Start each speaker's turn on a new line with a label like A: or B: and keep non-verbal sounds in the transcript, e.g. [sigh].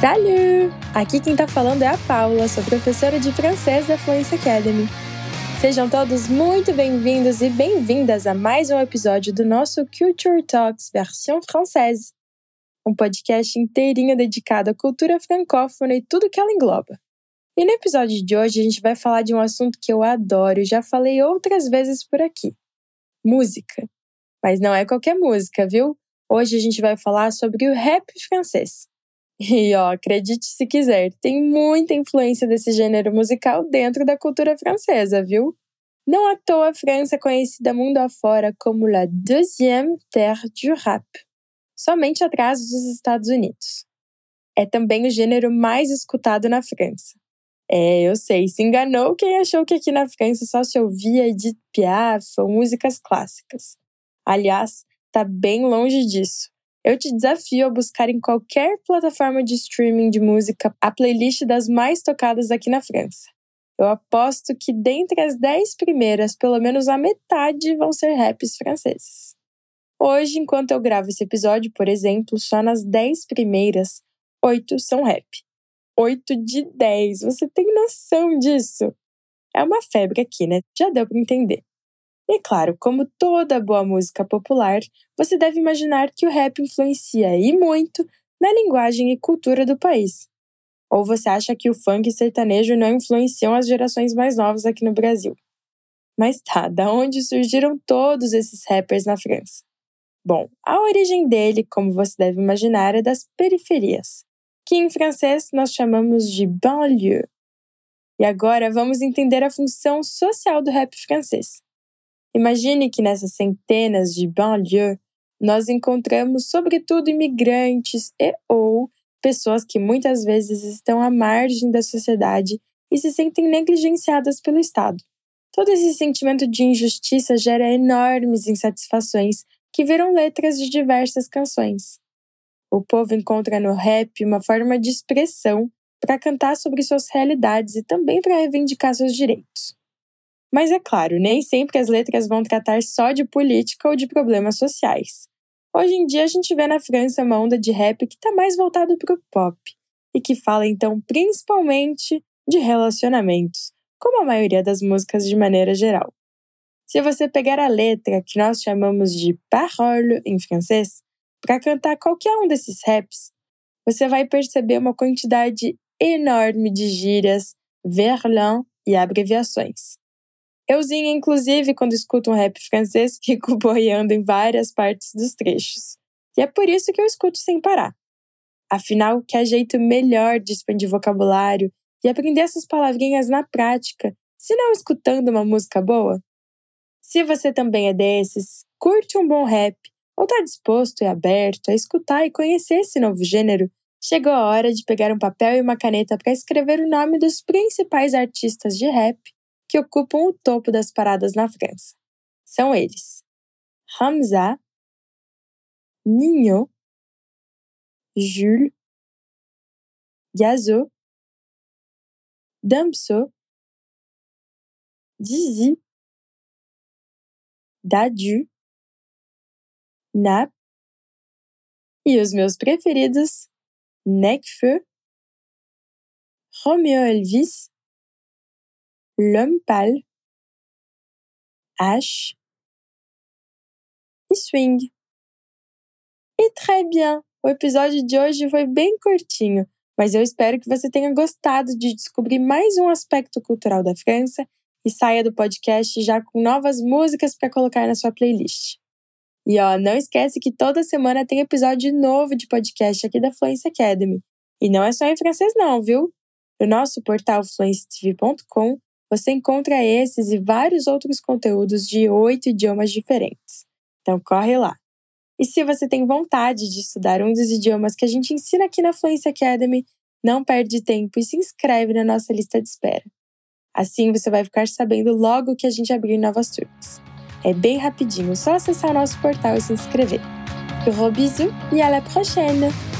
A: Salut! Aqui quem tá falando é a Paula, sou professora de francês da Fluency Academy. Sejam todos muito bem-vindos e bem-vindas a mais um episódio do nosso Culture Talks versão française, um podcast inteirinho dedicado à cultura francófona e tudo que ela engloba. E no episódio de hoje a gente vai falar de um assunto que eu adoro e já falei outras vezes por aqui: música. Mas não é qualquer música, viu? Hoje a gente vai falar sobre o rap francês. [laughs] E ó, acredite se quiser, tem muita influência desse gênero musical dentro da cultura francesa, viu? Não à toa a França é conhecida mundo afora como la deuxième terre du rap, somente atrás dos Estados Unidos. É também o gênero mais escutado na França. É, eu sei, se enganou quem achou que aqui na França só se ouvia Edith Piaf ou músicas clássicas. Aliás, tá bem longe disso. Eu te desafio a buscar em qualquer plataforma de streaming de música a playlist das mais tocadas aqui na França. Eu aposto que dentre as 10 primeiras, pelo menos a metade vão ser raps franceses. Hoje, enquanto eu gravo esse episódio, por exemplo, só nas 10 primeiras, 8 são rap. 8 de 10. Você tem noção disso? É uma febre aqui, né? Já deu para entender. E claro, como toda boa música popular, você deve imaginar que o rap influencia e muito na linguagem e cultura do país. Ou você acha que o funk e sertanejo não influenciam as gerações mais novas aqui no Brasil? Mas tá, da onde surgiram todos esses rappers na França? Bom, a origem dele, como você deve imaginar, é das periferias, que em francês nós chamamos de banlieue. E agora vamos entender a função social do rap francês. Imagine que nessas centenas de banlieues nós encontramos sobretudo imigrantes e ou pessoas que muitas vezes estão à margem da sociedade e se sentem negligenciadas pelo Estado. Todo esse sentimento de injustiça gera enormes insatisfações que viram letras de diversas canções. O povo encontra no rap uma forma de expressão para cantar sobre suas realidades e também para reivindicar seus direitos. Mas é claro, nem sempre as letras vão tratar só de política ou de problemas sociais. Hoje em dia a gente vê na França uma onda de rap que está mais voltado para o pop e que fala então principalmente de relacionamentos, como a maioria das músicas de maneira geral. Se você pegar a letra, que nós chamamos de parole em francês, para cantar qualquer um desses raps, você vai perceber uma quantidade enorme de gírias, verlan e abreviações. Euzinha, inclusive, quando escuto um rap francês, [laughs] fico boiando em várias partes dos trechos. E é por isso que eu escuto sem parar. Afinal, que jeito melhor de expandir vocabulário e aprender essas palavrinhas na prática, se não escutando uma música boa? Se você também é desses, curte um bom rap ou está disposto e aberto a escutar e conhecer esse novo gênero, chegou a hora de pegar um papel e uma caneta para escrever o nome dos principais artistas de rap que ocupam o topo das paradas na França. São eles: Hamza, Nino, Jules, Gazo, Damso, Dizzy, Dadu, Nap e os meus preferidos, Necfeu, Romeo Elvis L'homme pâle, H e swing. E très bien! O episódio de hoje foi bem curtinho, mas eu espero que você tenha gostado de descobrir mais um aspecto cultural da França e saia do podcast já com novas músicas para colocar na sua playlist. E ó, não esquece que toda semana tem episódio novo de podcast aqui da Fluency Academy. E não é só em francês não, viu? No nosso portal fluencytv.com você encontra esses e vários outros conteúdos de oito idiomas diferentes. Então corre lá! E se você tem vontade de estudar um dos idiomas que a gente ensina aqui na Fluency Academy, não perde tempo e se inscreve na nossa lista de espera. Assim você vai ficar sabendo logo que a gente abrir novas turmas. É bem rapidinho, só acessar o nosso portal e se inscrever. Gros bisous e à la prochaine!